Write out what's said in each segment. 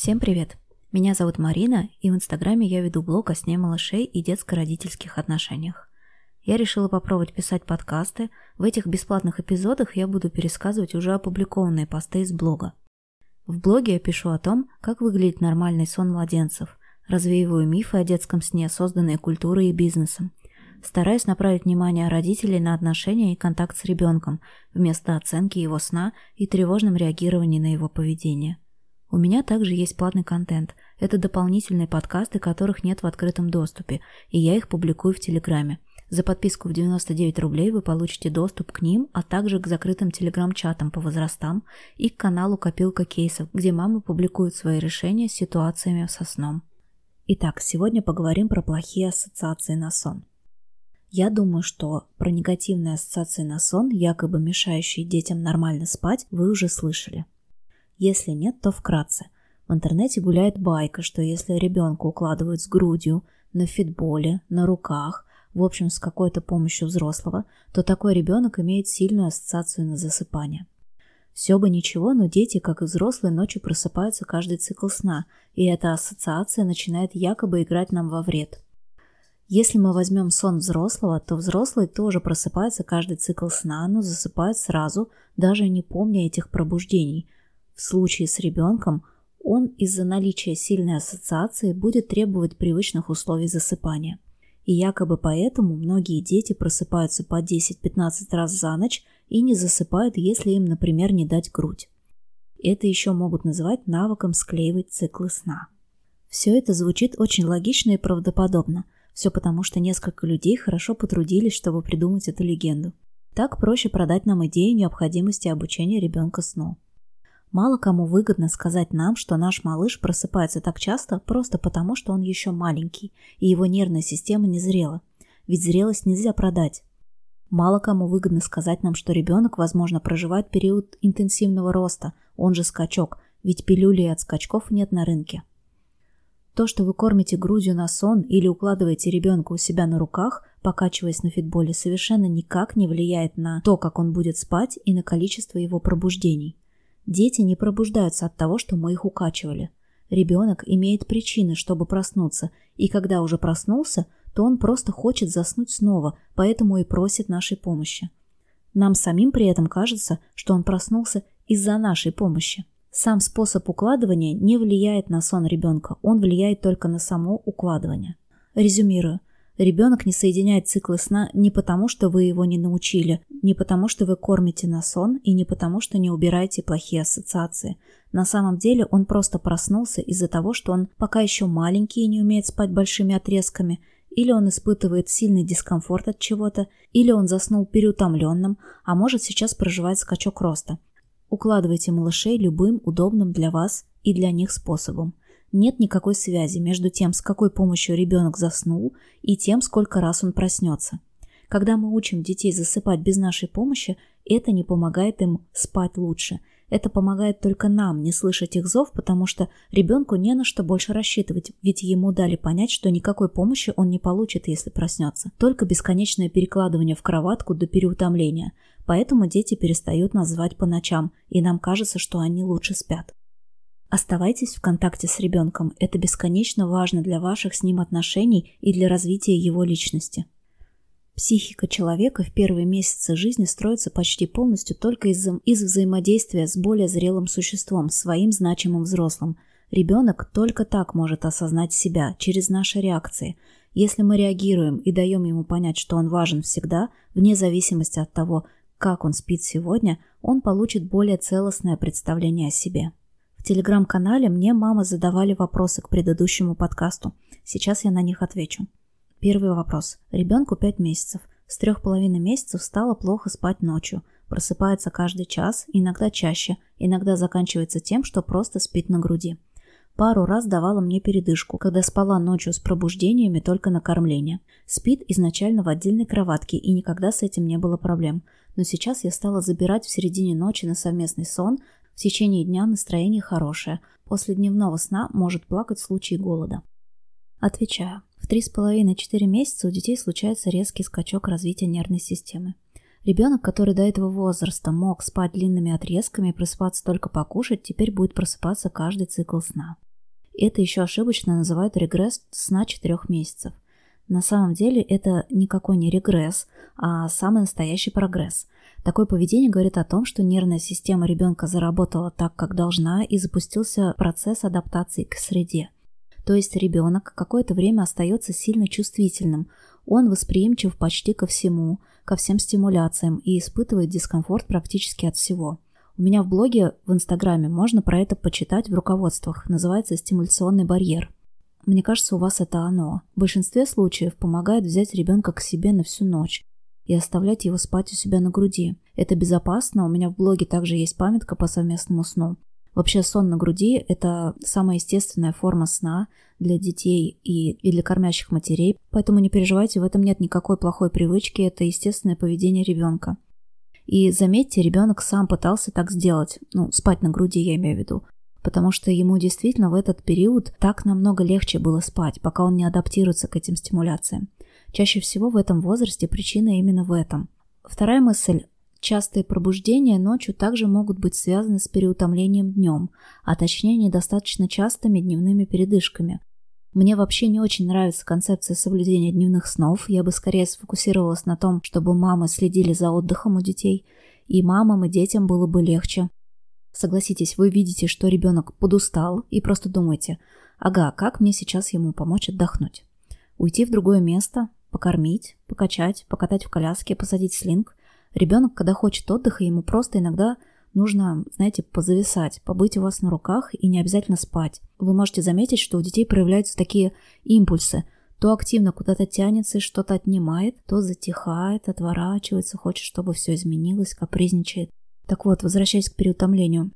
Всем привет! Меня зовут Марина, и в Инстаграме я веду блог о сне малышей и детско-родительских отношениях. Я решила попробовать писать подкасты. В этих бесплатных эпизодах я буду пересказывать уже опубликованные посты из блога. В блоге я пишу о том, как выглядит нормальный сон младенцев, развеиваю мифы о детском сне, созданные культурой и бизнесом, стараюсь направить внимание родителей на отношения и контакт с ребенком, вместо оценки его сна и тревожным реагированием на его поведение – у меня также есть платный контент. Это дополнительные подкасты, которых нет в открытом доступе, и я их публикую в Телеграме. За подписку в 99 рублей вы получите доступ к ним, а также к закрытым телеграм-чатам по возрастам и к каналу «Копилка кейсов», где мамы публикуют свои решения с ситуациями со сном. Итак, сегодня поговорим про плохие ассоциации на сон. Я думаю, что про негативные ассоциации на сон, якобы мешающие детям нормально спать, вы уже слышали. Если нет, то вкратце. В интернете гуляет байка, что если ребенка укладывают с грудью, на фитболе, на руках, в общем, с какой-то помощью взрослого, то такой ребенок имеет сильную ассоциацию на засыпание. Все бы ничего, но дети, как и взрослые, ночью просыпаются каждый цикл сна, и эта ассоциация начинает якобы играть нам во вред. Если мы возьмем сон взрослого, то взрослый тоже просыпается каждый цикл сна, но засыпает сразу, даже не помня этих пробуждений – в случае с ребенком он из-за наличия сильной ассоциации будет требовать привычных условий засыпания. И якобы поэтому многие дети просыпаются по 10-15 раз за ночь и не засыпают, если им, например, не дать грудь. Это еще могут называть навыком склеивать циклы сна. Все это звучит очень логично и правдоподобно. Все потому, что несколько людей хорошо потрудились, чтобы придумать эту легенду. Так проще продать нам идею необходимости обучения ребенка сну. Мало кому выгодно сказать нам, что наш малыш просыпается так часто просто потому, что он еще маленький, и его нервная система не зрела. Ведь зрелость нельзя продать. Мало кому выгодно сказать нам, что ребенок, возможно, проживает период интенсивного роста, он же скачок, ведь пилюли от скачков нет на рынке. То, что вы кормите грудью на сон или укладываете ребенка у себя на руках, покачиваясь на фитболе, совершенно никак не влияет на то, как он будет спать и на количество его пробуждений. Дети не пробуждаются от того, что мы их укачивали. Ребенок имеет причины, чтобы проснуться, и когда уже проснулся, то он просто хочет заснуть снова, поэтому и просит нашей помощи. Нам самим при этом кажется, что он проснулся из-за нашей помощи. Сам способ укладывания не влияет на сон ребенка, он влияет только на само укладывание. Резюмирую. Ребенок не соединяет циклы сна не потому, что вы его не научили, не потому, что вы кормите на сон и не потому, что не убираете плохие ассоциации. На самом деле он просто проснулся из-за того, что он пока еще маленький и не умеет спать большими отрезками, или он испытывает сильный дискомфорт от чего-то, или он заснул переутомленным, а может сейчас проживает скачок роста. Укладывайте малышей любым удобным для вас и для них способом нет никакой связи между тем, с какой помощью ребенок заснул, и тем, сколько раз он проснется. Когда мы учим детей засыпать без нашей помощи, это не помогает им спать лучше. Это помогает только нам не слышать их зов, потому что ребенку не на что больше рассчитывать, ведь ему дали понять, что никакой помощи он не получит, если проснется. Только бесконечное перекладывание в кроватку до переутомления. Поэтому дети перестают нас звать по ночам, и нам кажется, что они лучше спят. Оставайтесь в контакте с ребенком, это бесконечно важно для ваших с ним отношений и для развития его личности. Психика человека в первые месяцы жизни строится почти полностью только из, из взаимодействия с более зрелым существом, своим значимым взрослым. Ребенок только так может осознать себя, через наши реакции. Если мы реагируем и даем ему понять, что он важен всегда, вне зависимости от того, как он спит сегодня, он получит более целостное представление о себе. Телеграм-канале мне мама задавали вопросы к предыдущему подкасту. Сейчас я на них отвечу. Первый вопрос. Ребенку 5 месяцев. С трех половиной месяцев стало плохо спать ночью. Просыпается каждый час, иногда чаще, иногда заканчивается тем, что просто спит на груди. Пару раз давала мне передышку, когда спала ночью с пробуждениями только на кормление. Спит изначально в отдельной кроватке, и никогда с этим не было проблем. Но сейчас я стала забирать в середине ночи на совместный сон, в течение дня настроение хорошее, после дневного сна может плакать в случае голода. Отвечаю. В 3,5-4 месяца у детей случается резкий скачок развития нервной системы. Ребенок, который до этого возраста мог спать длинными отрезками и просыпаться только покушать, теперь будет просыпаться каждый цикл сна. Это еще ошибочно называют регресс сна 4 месяцев. На самом деле это никакой не регресс, а самый настоящий прогресс. Такое поведение говорит о том, что нервная система ребенка заработала так, как должна, и запустился процесс адаптации к среде. То есть ребенок какое-то время остается сильно чувствительным, он восприимчив почти ко всему, ко всем стимуляциям и испытывает дискомфорт практически от всего. У меня в блоге в Инстаграме можно про это почитать в руководствах, называется «Стимуляционный барьер». Мне кажется, у вас это оно. В большинстве случаев помогает взять ребенка к себе на всю ночь и оставлять его спать у себя на груди. Это безопасно, у меня в блоге также есть памятка по совместному сну. Вообще сон на груди – это самая естественная форма сна для детей и, и для кормящих матерей, поэтому не переживайте, в этом нет никакой плохой привычки, это естественное поведение ребенка. И заметьте, ребенок сам пытался так сделать, ну, спать на груди я имею в виду, потому что ему действительно в этот период так намного легче было спать, пока он не адаптируется к этим стимуляциям. Чаще всего в этом возрасте причина именно в этом. Вторая мысль Частые пробуждения ночью также могут быть связаны с переутомлением днем, а точнее недостаточно частыми дневными передышками. Мне вообще не очень нравится концепция соблюдения дневных снов, я бы скорее сфокусировалась на том, чтобы мамы следили за отдыхом у детей, и мамам и детям было бы легче. Согласитесь, вы видите, что ребенок подустал, и просто думаете, ага, как мне сейчас ему помочь отдохнуть? Уйти в другое место, покормить, покачать, покатать в коляске, посадить слинг, Ребенок, когда хочет отдыха, ему просто иногда нужно, знаете, позависать, побыть у вас на руках и не обязательно спать. Вы можете заметить, что у детей проявляются такие импульсы. То активно куда-то тянется и что-то отнимает, то затихает, отворачивается, хочет, чтобы все изменилось, капризничает. Так вот, возвращаясь к переутомлению.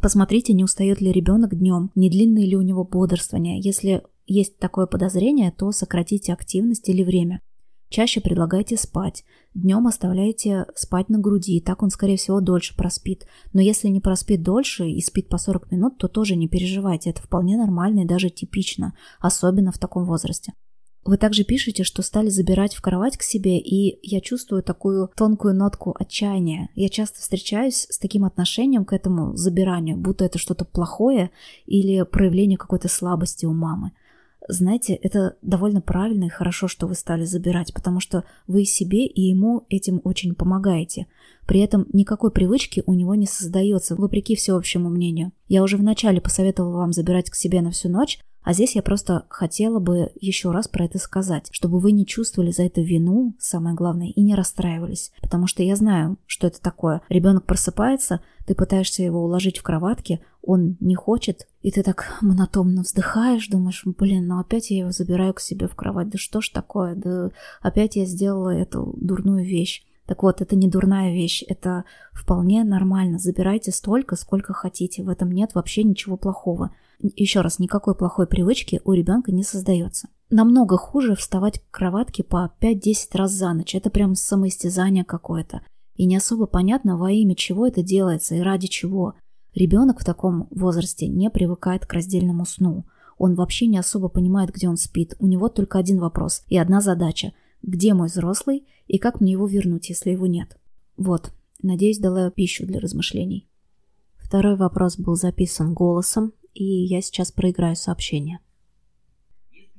Посмотрите, не устает ли ребенок днем, не длинное ли у него бодрствование. Если есть такое подозрение, то сократите активность или время. Чаще предлагайте спать. Днем оставляйте спать на груди, так он, скорее всего, дольше проспит. Но если не проспит дольше и спит по 40 минут, то тоже не переживайте, это вполне нормально и даже типично, особенно в таком возрасте. Вы также пишете, что стали забирать в кровать к себе, и я чувствую такую тонкую нотку отчаяния. Я часто встречаюсь с таким отношением к этому забиранию, будто это что-то плохое или проявление какой-то слабости у мамы. Знаете, это довольно правильно и хорошо, что вы стали забирать, потому что вы себе и ему этим очень помогаете. При этом никакой привычки у него не создается, вопреки всеобщему мнению. Я уже вначале посоветовала вам забирать к себе на всю ночь, а здесь я просто хотела бы еще раз про это сказать, чтобы вы не чувствовали за это вину, самое главное, и не расстраивались. Потому что я знаю, что это такое. Ребенок просыпается, ты пытаешься его уложить в кроватке, он не хочет, и ты так монотонно вздыхаешь, думаешь, блин, ну опять я его забираю к себе в кровать, да что ж такое, да опять я сделала эту дурную вещь. Так вот, это не дурная вещь, это вполне нормально. Забирайте столько, сколько хотите. В этом нет вообще ничего плохого. Еще раз, никакой плохой привычки у ребенка не создается. Намного хуже вставать к кроватке по 5-10 раз за ночь. Это прям самоистязание какое-то. И не особо понятно, во имя чего это делается и ради чего. Ребенок в таком возрасте не привыкает к раздельному сну. Он вообще не особо понимает, где он спит. У него только один вопрос и одна задача. Где мой взрослый и как мне его вернуть, если его нет? Вот. Надеюсь, дала пищу для размышлений. Второй вопрос был записан голосом, и я сейчас проиграю сообщение.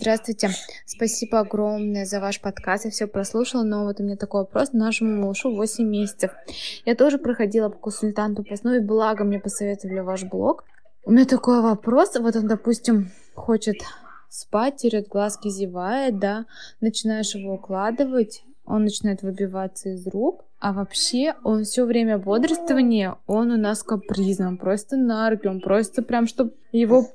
Здравствуйте. Спасибо огромное за ваш подкаст. Я все прослушала, но вот у меня такой вопрос. Нашему малышу 8 месяцев. Я тоже проходила по консультанту по сну, благо мне посоветовали ваш блог. У меня такой вопрос. Вот он, допустим, хочет спать, терет глазки, зевает, да, начинаешь его укладывать, он начинает выбиваться из рук, а вообще он все время бодрствования, он у нас капризный, он просто на он просто прям, чтобы его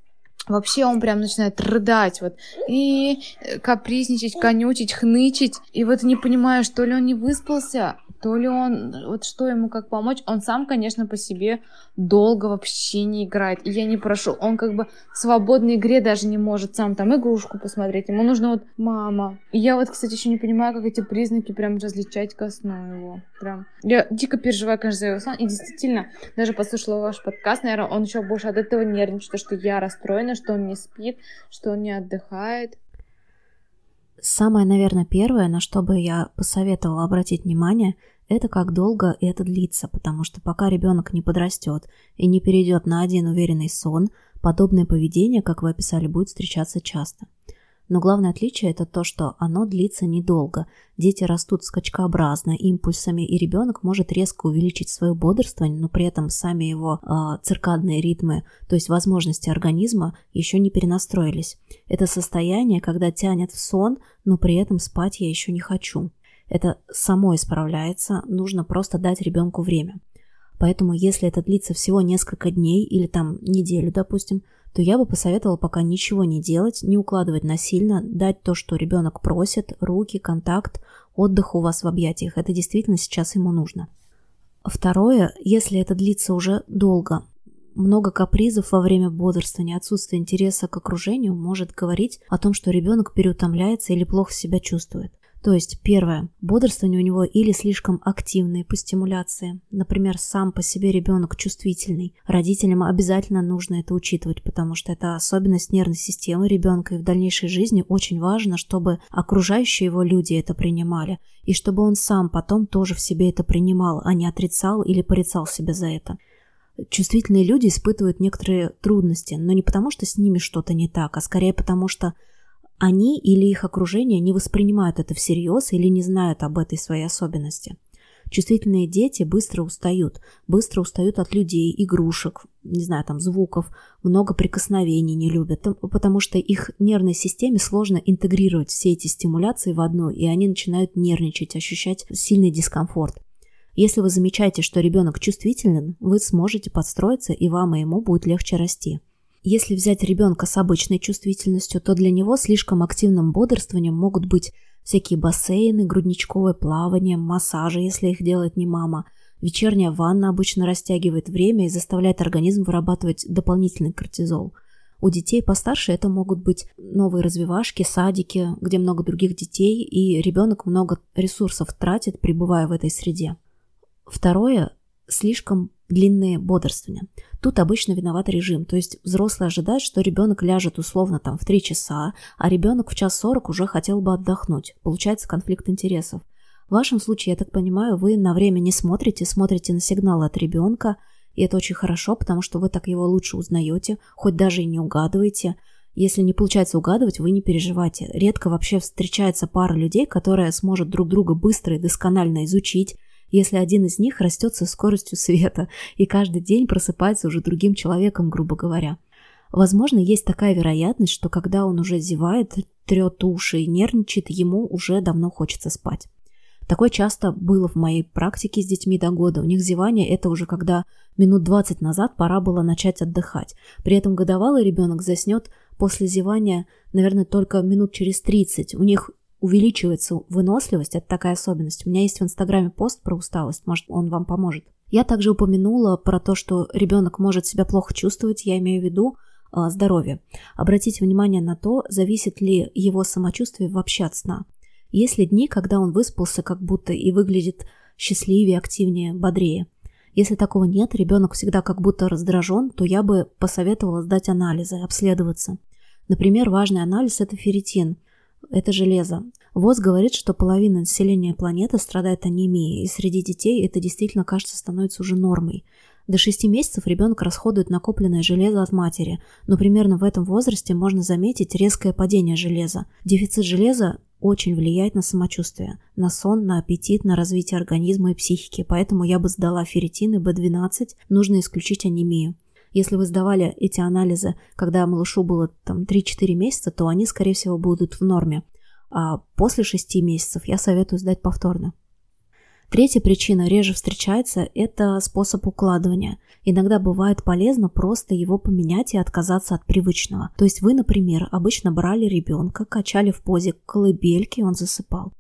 Вообще он прям начинает рыдать вот и капризничать, конючить, хнычить. И вот не понимаю, что ли он не выспался, то ли он, вот что ему как помочь, он сам, конечно, по себе долго вообще не играет, и я не прошу, он как бы в свободной игре даже не может сам там игрушку посмотреть, ему нужно вот мама. И я вот, кстати, еще не понимаю, как эти признаки прям различать ко сну его, прям. Я дико переживаю, конечно, за его сон, и действительно, даже послушала ваш подкаст, наверное, он еще больше от этого нервничает, что я расстроена, что он не спит, что он не отдыхает. Самое, наверное, первое, на что бы я посоветовала обратить внимание – это как долго это длится, потому что пока ребенок не подрастет и не перейдет на один уверенный сон, Подобное поведение, как вы описали, будет встречаться часто. Но главное отличие это то, что оно длится недолго. Дети растут скачкообразно, импульсами, и ребенок может резко увеличить свое бодрствование, но при этом сами его э, циркадные ритмы, то есть возможности организма, еще не перенастроились. Это состояние, когда тянет в сон, но при этом спать я еще не хочу. Это само исправляется, нужно просто дать ребенку время. Поэтому, если это длится всего несколько дней или там неделю, допустим, то я бы посоветовала пока ничего не делать, не укладывать насильно, дать то, что ребенок просит, руки, контакт, отдых у вас в объятиях. Это действительно сейчас ему нужно. Второе, если это длится уже долго, много капризов во время бодрствования, отсутствие интереса к окружению может говорить о том, что ребенок переутомляется или плохо себя чувствует. То есть, первое, бодрствование у него или слишком активное по стимуляции. Например, сам по себе ребенок чувствительный. Родителям обязательно нужно это учитывать, потому что это особенность нервной системы ребенка, и в дальнейшей жизни очень важно, чтобы окружающие его люди это принимали, и чтобы он сам потом тоже в себе это принимал, а не отрицал или порицал себя за это. Чувствительные люди испытывают некоторые трудности, но не потому, что с ними что-то не так, а скорее потому, что они или их окружение не воспринимают это всерьез или не знают об этой своей особенности. Чувствительные дети быстро устают, быстро устают от людей, игрушек, не знаю, там звуков, много прикосновений не любят, потому что их нервной системе сложно интегрировать все эти стимуляции в одну, и они начинают нервничать, ощущать сильный дискомфорт. Если вы замечаете, что ребенок чувствителен, вы сможете подстроиться, и вам и ему будет легче расти. Если взять ребенка с обычной чувствительностью, то для него слишком активным бодрствованием могут быть всякие бассейны, грудничковое плавание, массажи, если их делает не мама. Вечерняя ванна обычно растягивает время и заставляет организм вырабатывать дополнительный кортизол. У детей постарше это могут быть новые развивашки, садики, где много других детей, и ребенок много ресурсов тратит, пребывая в этой среде. Второе – слишком длинные бодрствования. Тут обычно виноват режим, то есть взрослый ожидает, что ребенок ляжет условно там в 3 часа, а ребенок в час 40 уже хотел бы отдохнуть. Получается конфликт интересов. В вашем случае, я так понимаю, вы на время не смотрите, смотрите на сигналы от ребенка, и это очень хорошо, потому что вы так его лучше узнаете, хоть даже и не угадываете. Если не получается угадывать, вы не переживайте. Редко вообще встречается пара людей, которая сможет друг друга быстро и досконально изучить, если один из них растет со скоростью света и каждый день просыпается уже другим человеком, грубо говоря. Возможно, есть такая вероятность, что когда он уже зевает, трет уши и нервничает, ему уже давно хочется спать. Такое часто было в моей практике с детьми до года. У них зевание – это уже когда минут 20 назад пора было начать отдыхать. При этом годовалый ребенок заснет после зевания, наверное, только минут через 30. У них увеличивается выносливость, это такая особенность. У меня есть в Инстаграме пост про усталость, может, он вам поможет. Я также упомянула про то, что ребенок может себя плохо чувствовать, я имею в виду э, здоровье. Обратите внимание на то, зависит ли его самочувствие вообще от сна. Есть ли дни, когда он выспался как будто и выглядит счастливее, активнее, бодрее. Если такого нет, ребенок всегда как будто раздражен, то я бы посоветовала сдать анализы, обследоваться. Например, важный анализ – это ферритин – это железо. ВОЗ говорит, что половина населения планеты страдает анемией, и среди детей это действительно, кажется, становится уже нормой. До 6 месяцев ребенок расходует накопленное железо от матери, но примерно в этом возрасте можно заметить резкое падение железа. Дефицит железа очень влияет на самочувствие, на сон, на аппетит, на развитие организма и психики, поэтому я бы сдала ферритин и B12, нужно исключить анемию. Если вы сдавали эти анализы, когда малышу было там 3-4 месяца, то они, скорее всего, будут в норме. А после 6 месяцев я советую сдать повторно. Третья причина реже встречается – это способ укладывания. Иногда бывает полезно просто его поменять и отказаться от привычного. То есть вы, например, обычно брали ребенка, качали в позе колыбельки, он засыпал.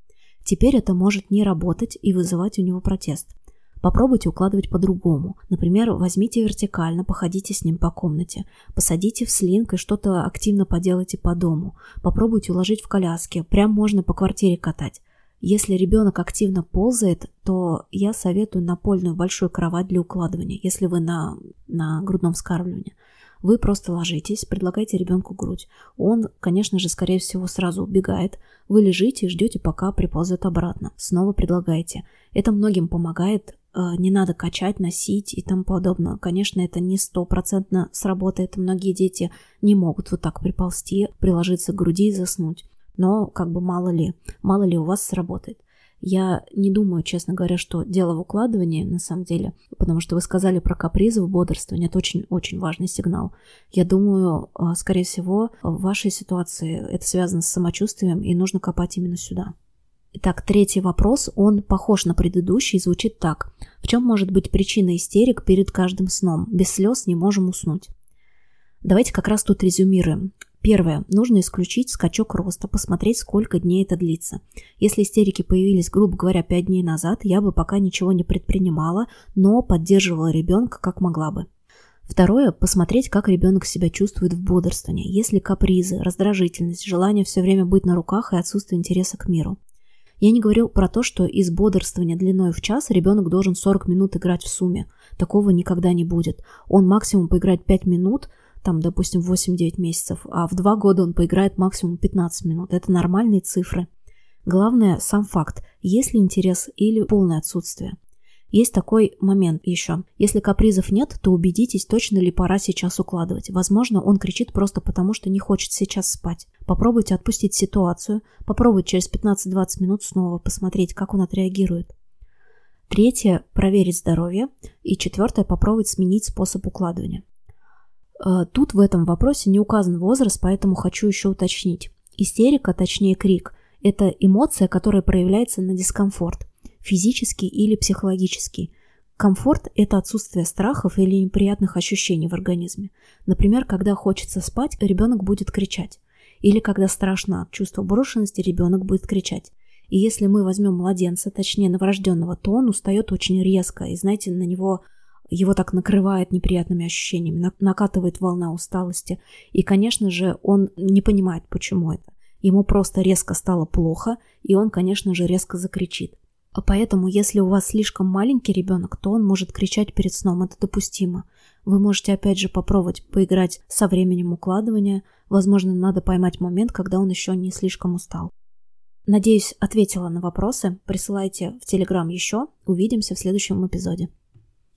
Теперь это может не работать и вызывать у него протест. Попробуйте укладывать по-другому. Например, возьмите вертикально, походите с ним по комнате. Посадите в слинг и что-то активно поделайте по дому. Попробуйте уложить в коляске. Прям можно по квартире катать. Если ребенок активно ползает, то я советую напольную большую кровать для укладывания, если вы на, на грудном вскармливании. Вы просто ложитесь, предлагаете ребенку грудь. Он, конечно же, скорее всего, сразу убегает. Вы лежите и ждете, пока приползет обратно. Снова предлагаете. Это многим помогает не надо качать, носить и тому подобное. Конечно, это не стопроцентно сработает. Многие дети не могут вот так приползти, приложиться к груди и заснуть. Но как бы мало ли, мало ли у вас сработает. Я не думаю, честно говоря, что дело в укладывании, на самом деле, потому что вы сказали про капризы в бодрствовании, это очень-очень важный сигнал. Я думаю, а, скорее всего, в вашей ситуации это связано с самочувствием, и нужно копать именно сюда. Итак, третий вопрос, он похож на предыдущий звучит так. В чем может быть причина истерик перед каждым сном? Без слез не можем уснуть. Давайте как раз тут резюмируем. Первое. Нужно исключить скачок роста, посмотреть, сколько дней это длится. Если истерики появились, грубо говоря, 5 дней назад, я бы пока ничего не предпринимала, но поддерживала ребенка как могла бы. Второе – посмотреть, как ребенок себя чувствует в бодрствовании, если капризы, раздражительность, желание все время быть на руках и отсутствие интереса к миру. Я не говорю про то, что из бодрствования длиной в час ребенок должен 40 минут играть в сумме. Такого никогда не будет. Он максимум поиграет 5 минут – там, допустим, 8-9 месяцев, а в 2 года он поиграет максимум 15 минут. Это нормальные цифры. Главное сам факт, есть ли интерес или полное отсутствие. Есть такой момент еще. Если капризов нет, то убедитесь, точно ли пора сейчас укладывать. Возможно, он кричит просто потому, что не хочет сейчас спать. Попробуйте отпустить ситуацию, попробуйте через 15-20 минут снова посмотреть, как он отреагирует. Третье – проверить здоровье. И четвертое – попробовать сменить способ укладывания. Э, тут в этом вопросе не указан возраст, поэтому хочу еще уточнить. Истерика, точнее крик, это эмоция, которая проявляется на дискомфорт, физический или психологический. Комфорт – это отсутствие страхов или неприятных ощущений в организме. Например, когда хочется спать, ребенок будет кричать. Или когда страшно от чувства брошенности, ребенок будет кричать. И если мы возьмем младенца, точнее новорожденного, то он устает очень резко, и знаете, на него его так накрывает неприятными ощущениями, накатывает волна усталости. И, конечно же, он не понимает, почему это. Ему просто резко стало плохо, и он, конечно же, резко закричит. А поэтому, если у вас слишком маленький ребенок, то он может кричать перед сном, это допустимо. Вы можете опять же попробовать поиграть со временем укладывания. Возможно, надо поймать момент, когда он еще не слишком устал. Надеюсь, ответила на вопросы. Присылайте в Телеграм еще. Увидимся в следующем эпизоде.